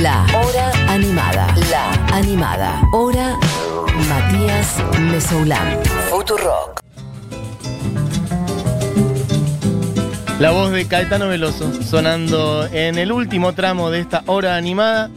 La Hora Animada. La Animada. Hora Matías Mesoulán. Futurock. La voz de Caetano Veloso sonando en el último tramo de esta hora animada.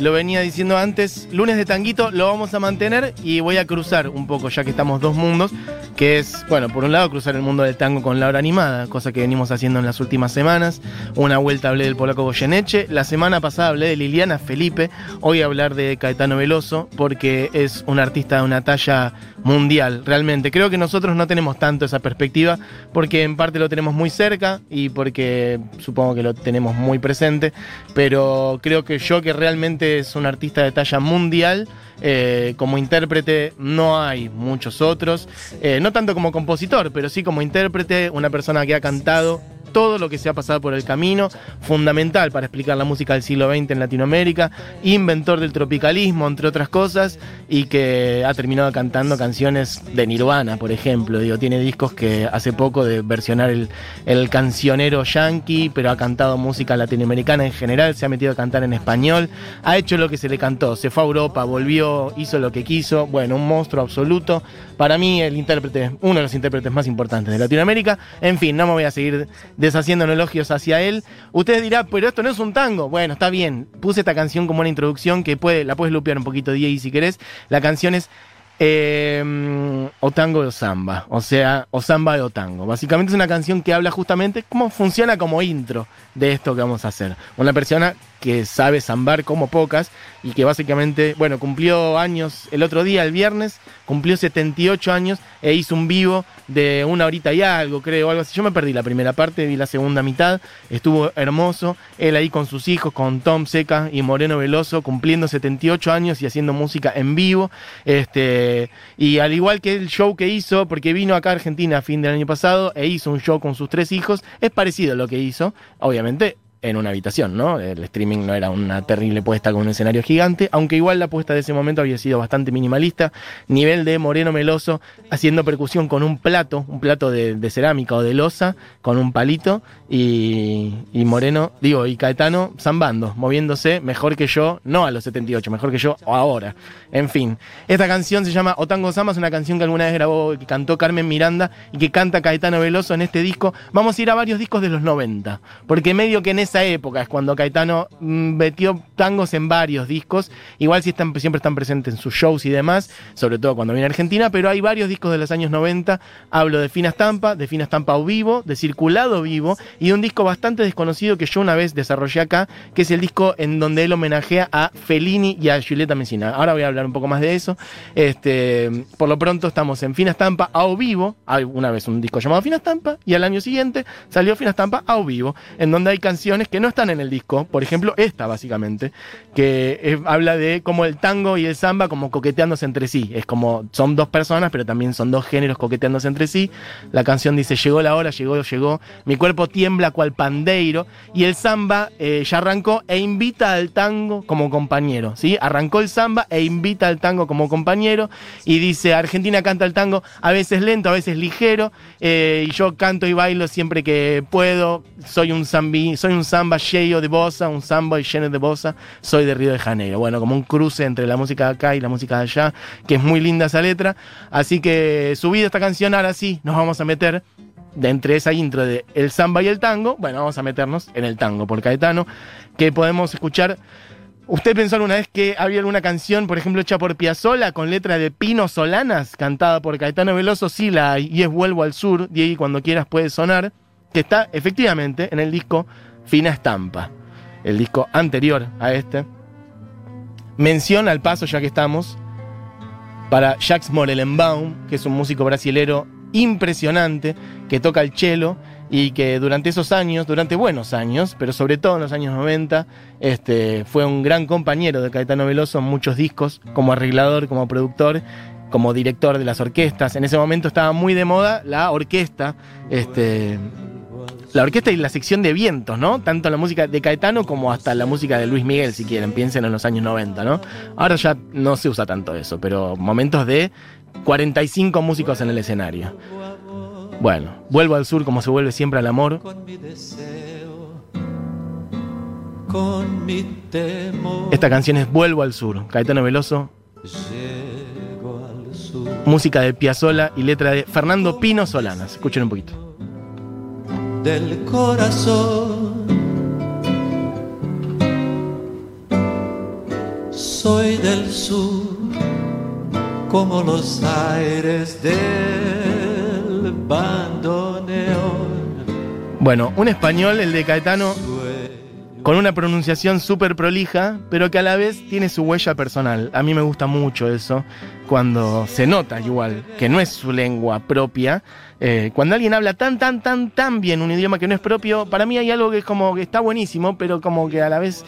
Lo venía diciendo antes, lunes de tanguito lo vamos a mantener y voy a cruzar un poco, ya que estamos dos mundos, que es, bueno, por un lado cruzar el mundo del tango con la hora animada, cosa que venimos haciendo en las últimas semanas. Una vuelta hablé del polaco Goyeneche, la semana pasada hablé de Liliana Felipe, hoy hablar de Caetano Veloso, porque es un artista de una talla mundial, realmente. Creo que nosotros no tenemos tanto esa perspectiva, porque en parte lo tenemos muy cerca y porque supongo que lo tenemos muy presente, pero creo que yo que realmente es un artista de talla mundial, eh, como intérprete no hay muchos otros, eh, no tanto como compositor, pero sí como intérprete, una persona que ha cantado todo lo que se ha pasado por el camino, fundamental para explicar la música del siglo XX en Latinoamérica, inventor del tropicalismo, entre otras cosas, y que ha terminado cantando canciones de Nirvana, por ejemplo. Digo, tiene discos que hace poco de versionar el, el cancionero yankee, pero ha cantado música latinoamericana en general, se ha metido a cantar en español, ha hecho lo que se le cantó, se fue a Europa, volvió, hizo lo que quiso, bueno, un monstruo absoluto. Para mí, el intérprete, uno de los intérpretes más importantes de Latinoamérica. En fin, no me voy a seguir deshaciendo elogios hacia él. Ustedes dirán, pero esto no es un tango. Bueno, está bien. Puse esta canción como una introducción que puede, la puedes lupear un poquito, Diego, si querés. La canción es eh, o tango o samba, o sea, o samba de o tango. Básicamente es una canción que habla justamente cómo funciona como intro de esto que vamos a hacer. Una persona que sabe zambar como pocas y que básicamente, bueno, cumplió años el otro día, el viernes, cumplió 78 años e hizo un vivo de una horita y algo, creo, algo así. Yo me perdí la primera parte, vi la segunda mitad, estuvo hermoso, él ahí con sus hijos, con Tom Seca y Moreno Veloso, cumpliendo 78 años y haciendo música en vivo. Este, y al igual que el show que hizo, porque vino acá a Argentina a fin del año pasado e hizo un show con sus tres hijos, es parecido a lo que hizo, obviamente en una habitación, ¿no? El streaming no era una terrible puesta con un escenario gigante, aunque igual la puesta de ese momento había sido bastante minimalista. Nivel de Moreno Meloso haciendo percusión con un plato, un plato de, cerámica o de losa, con un palito, y, Moreno, digo, y Caetano zambando, moviéndose mejor que yo, no a los 78, mejor que yo ahora. En fin, esta canción se llama Otango Samba, es una canción que alguna vez grabó, que cantó Carmen Miranda y que canta Caetano Veloso en este disco. Vamos a ir a varios discos de los 90, porque medio que en esa época es cuando Caetano mm, metió tangos en varios discos. Igual si están, siempre están presentes en sus shows y demás, sobre todo cuando viene a Argentina, pero hay varios discos de los años 90. Hablo de Fina Estampa, de Fina Estampa o Vivo, de Circulado Vivo y un disco bastante desconocido que yo una vez desarrollé acá, que es el disco en donde él homenajea a Fellini y a Julieta Messina. Ahora voy a hablar un poco más de eso. Este, por lo pronto estamos en Fina Estampa a Vivo. Hay una vez un disco llamado Fina Estampa y al año siguiente salió Fina Estampa a Vivo, en donde hay canciones que no están en el disco. Por ejemplo, esta básicamente, que habla de cómo el tango y el samba como coqueteándose entre sí. Es como, son dos personas, pero también son dos géneros coqueteándose entre sí. La canción dice, llegó la hora, llegó, llegó. Mi cuerpo tiembla cual pandeiro. Y el samba eh, ya arrancó e invita al tango como compañero. ¿sí? Arrancó el samba e invita al tango como compañero. Y dice, Argentina canta el tango a veces lento, a veces ligero. Eh, y yo canto y bailo siempre que puedo. Soy un zambi, soy un samba lleno de bossa, un samba lleno de bossa, soy de Río de Janeiro. Bueno, como un cruce entre la música de acá y la música de allá, que es muy linda esa letra. Así que subida esta canción, ahora sí, nos vamos a meter de entre esa intro de el samba y el tango, bueno, vamos a meternos en el tango por Caetano, que podemos escuchar. ¿Usted pensó alguna vez que había alguna canción, por ejemplo, hecha por Piazzolla con letra de Pino Solanas, cantada por Caetano Veloso? Sí, la y es Vuelvo al Sur, Diego, cuando quieras puede sonar, que está efectivamente en el disco Fina Estampa, el disco anterior a este. Mención al paso, ya que estamos, para Jacques Morelenbaum, que es un músico brasilero impresionante, que toca el cello y que durante esos años, durante buenos años, pero sobre todo en los años 90, este, fue un gran compañero de Caetano Veloso en muchos discos, como arreglador, como productor, como director de las orquestas. En ese momento estaba muy de moda la orquesta, este, la orquesta y la sección de vientos, ¿no? Tanto la música de Caetano como hasta la música de Luis Miguel, si quieren, piensen en los años 90, ¿no? Ahora ya no se usa tanto eso, pero momentos de 45 músicos en el escenario. Bueno, vuelvo al sur como se vuelve siempre al amor. con mi temor. Esta canción es Vuelvo al Sur, Caetano Veloso, Llego al sur música de Piazzolla y letra de Fernando Pino Solanas. Escuchen un poquito. Del corazón. Soy del sur, como los aires del bandoneón. Bueno, un español, el de Caetano, con una pronunciación súper prolija, pero que a la vez tiene su huella personal. A mí me gusta mucho eso, cuando se nota igual, que no es su lengua propia. Eh, cuando alguien habla tan, tan, tan, tan bien un idioma que no es propio, para mí hay algo que es como que está buenísimo, pero como que a la vez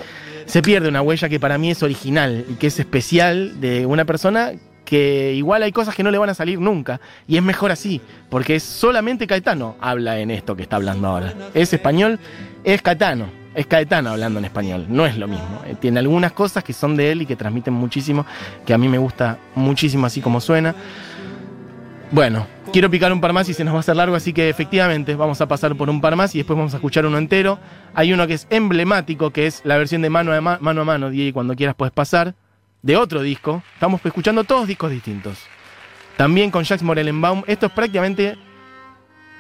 se pierde una huella que para mí es original y que es especial de una persona que igual hay cosas que no le van a salir nunca. Y es mejor así, porque solamente Caetano habla en esto que está hablando ahora. Es español, es Caetano. Es Caetano hablando en español, no es lo mismo. Eh, Tiene algunas cosas que son de él y que transmiten muchísimo, que a mí me gusta muchísimo así como suena. Bueno, quiero picar un par más y se nos va a hacer largo, así que efectivamente vamos a pasar por un par más y después vamos a escuchar uno entero. Hay uno que es emblemático, que es la versión de mano a ma- mano, a cuando quieras puedes pasar, de otro disco. Estamos escuchando todos discos distintos. También con Jacques Morellenbaum. Esto es prácticamente,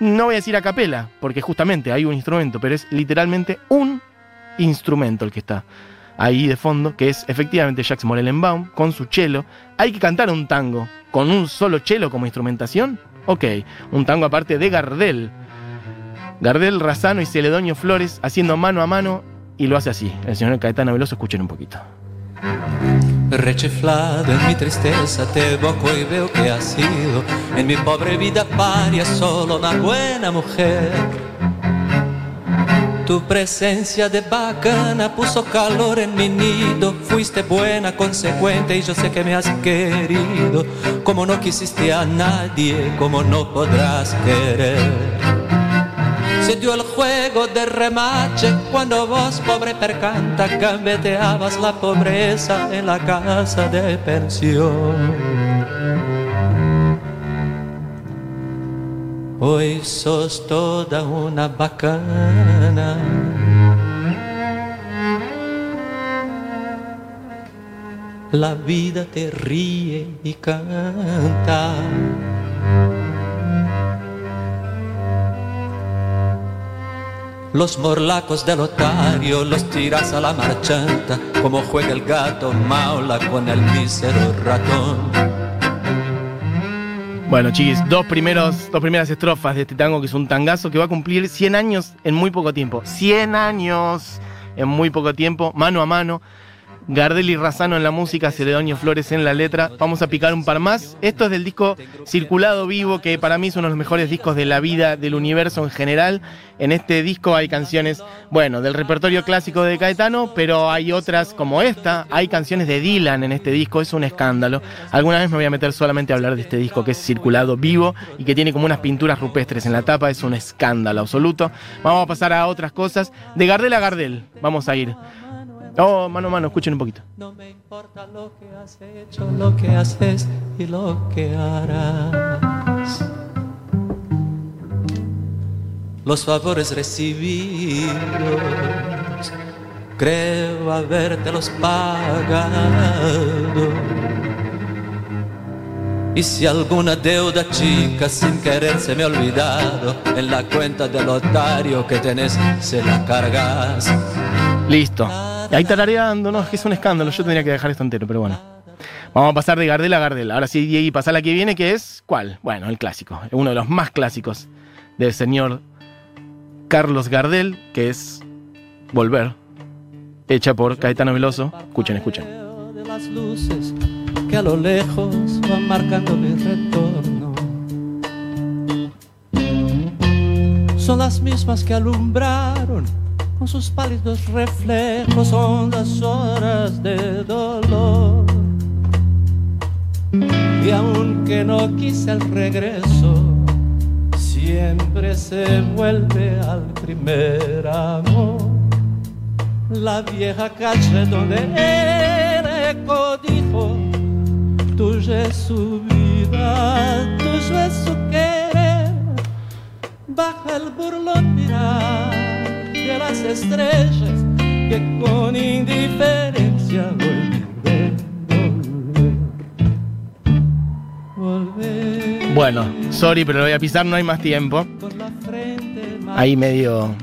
no voy a decir a capela, porque justamente hay un instrumento, pero es literalmente un instrumento el que está ahí de fondo, que es efectivamente Jacques Morellenbaum con su cello. Hay que cantar un tango con un solo cello como instrumentación. Ok, un tango aparte de Gardel. Gardel, Razano y Celedonio Flores haciendo mano a mano y lo hace así. El señor Caetano Veloso, escuchen un poquito. Rechiflado en mi tristeza te evoco y veo que has sido en mi pobre vida paria solo una buena mujer. Tu presencia de bacana puso calor en mi nido, fuiste buena, consecuente y yo sé que me has querido, como no quisiste a nadie, como no podrás querer. Dio el juego de remache cuando vos, pobre percanta, gambeteabas la pobreza en la casa de pensión. Hoy sos toda una bacana. La vida te ríe y canta. Los morlacos del otario los tiras a la marchanta, como juega el gato maula con el mísero ratón. Bueno, chiquis, dos, primeros, dos primeras estrofas de este tango que es un tangazo que va a cumplir 100 años en muy poco tiempo. 100 años en muy poco tiempo, mano a mano. Gardel y Razano en la música, Celedonio Flores en la letra. Vamos a picar un par más. Esto es del disco Circulado Vivo, que para mí es uno de los mejores discos de la vida, del universo en general. En este disco hay canciones, bueno, del repertorio clásico de Caetano, pero hay otras como esta. Hay canciones de Dylan en este disco, es un escándalo. Alguna vez me voy a meter solamente a hablar de este disco que es Circulado Vivo y que tiene como unas pinturas rupestres en la tapa. Es un escándalo absoluto. Vamos a pasar a otras cosas. De Gardel a Gardel, vamos a ir. Oh, mano a mano, escuchen un poquito. No me importa lo que has hecho, lo que haces y lo que harás. Los favores recibidos, creo habértelos pagado. Y si alguna deuda chica sin querer se me ha olvidado, en la cuenta del otario que tenés se la cargas. Listo. Y ahí tarareando, no, es que es un escándalo. Yo tendría que dejar esto entero, pero bueno. Vamos a pasar de Gardel a Gardel. Ahora sí, Diego, pasa la que viene, que es. ¿Cuál? Bueno, el clásico. Uno de los más clásicos del señor Carlos Gardel, que es Volver. Hecha por Caetano Veloso. Escuchen, escuchen. Son las mismas que alumbraron con sus pálidos reflejos hondas horas de dolor. Y aunque no quise el regreso, siempre se vuelve al primer amor. La vieja calle donde el eco dijo, tuya es su vida, tuyo es su querer. Baja el burlón mirar las estrellas que con indiferencia volver, volver. Bueno, sorry, pero lo voy a pisar, no hay más tiempo. Ahí medio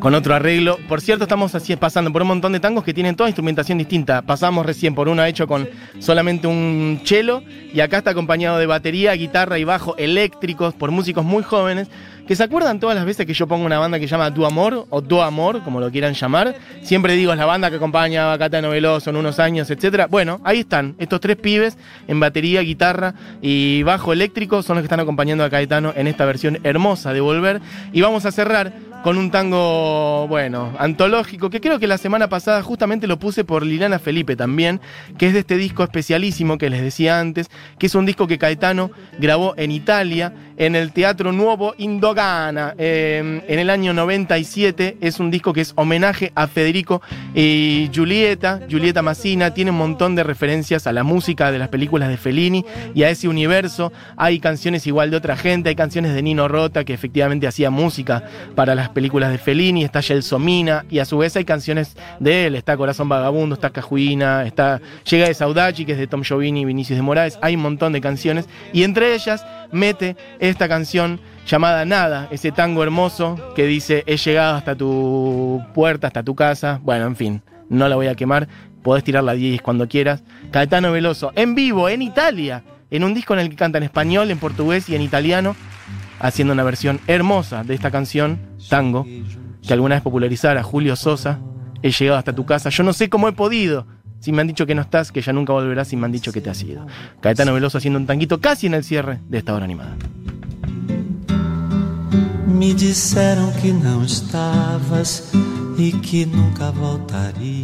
con otro arreglo. Por cierto, estamos así pasando por un montón de tangos que tienen toda instrumentación distinta. Pasamos recién por uno hecho con solamente un cello y acá está acompañado de batería, guitarra y bajo eléctricos por músicos muy jóvenes que se acuerdan todas las veces que yo pongo una banda que se llama Tu Amor o Tu Amor, como lo quieran llamar. Siempre digo, es la banda que acompaña a Catano Veloso en unos años, etcétera. Bueno, ahí están, estos tres pibes en batería, guitarra y bajo eléctrico son los que están acompañando a Caetano en esta versión hermosa de Volver. Y vamos a cerrar con un tango, bueno, antológico, que creo que la semana pasada justamente lo puse por Liliana Felipe también, que es de este disco especialísimo que les decía antes, que es un disco que Caetano grabó en Italia, en el Teatro Nuovo Eh, en el año 97. Es un disco que es homenaje a Federico y Giulietta, Giulietta Massina, tiene un montón de referencias a la música de las películas de Fellini y a ese universo. Hay canciones igual de otra gente, hay canciones de Nino Rota que efectivamente hacía música para las películas de Fellini, está Gelsomina y a su vez hay canciones de él, está Corazón Vagabundo, está Cajuina, está Llega de Saudachi que es de Tom Giovini y Vinicius de Moraes, hay un montón de canciones y entre ellas mete esta canción llamada Nada, ese tango hermoso que dice he llegado hasta tu puerta, hasta tu casa, bueno, en fin, no la voy a quemar, podés tirar la 10 cuando quieras. Caetano Veloso, en vivo, en Italia, en un disco en el que canta en español, en portugués y en italiano, haciendo una versión hermosa de esta canción, tango, que alguna vez popularizara Julio Sosa, he llegado hasta tu casa, yo no sé cómo he podido. Si me han dicho que no estás, que ya nunca volverás, y me han dicho que te has ido. Caetano Veloso haciendo un tanguito casi en el cierre de esta hora animada. Me disseram que não estavas e que nunca voltarias,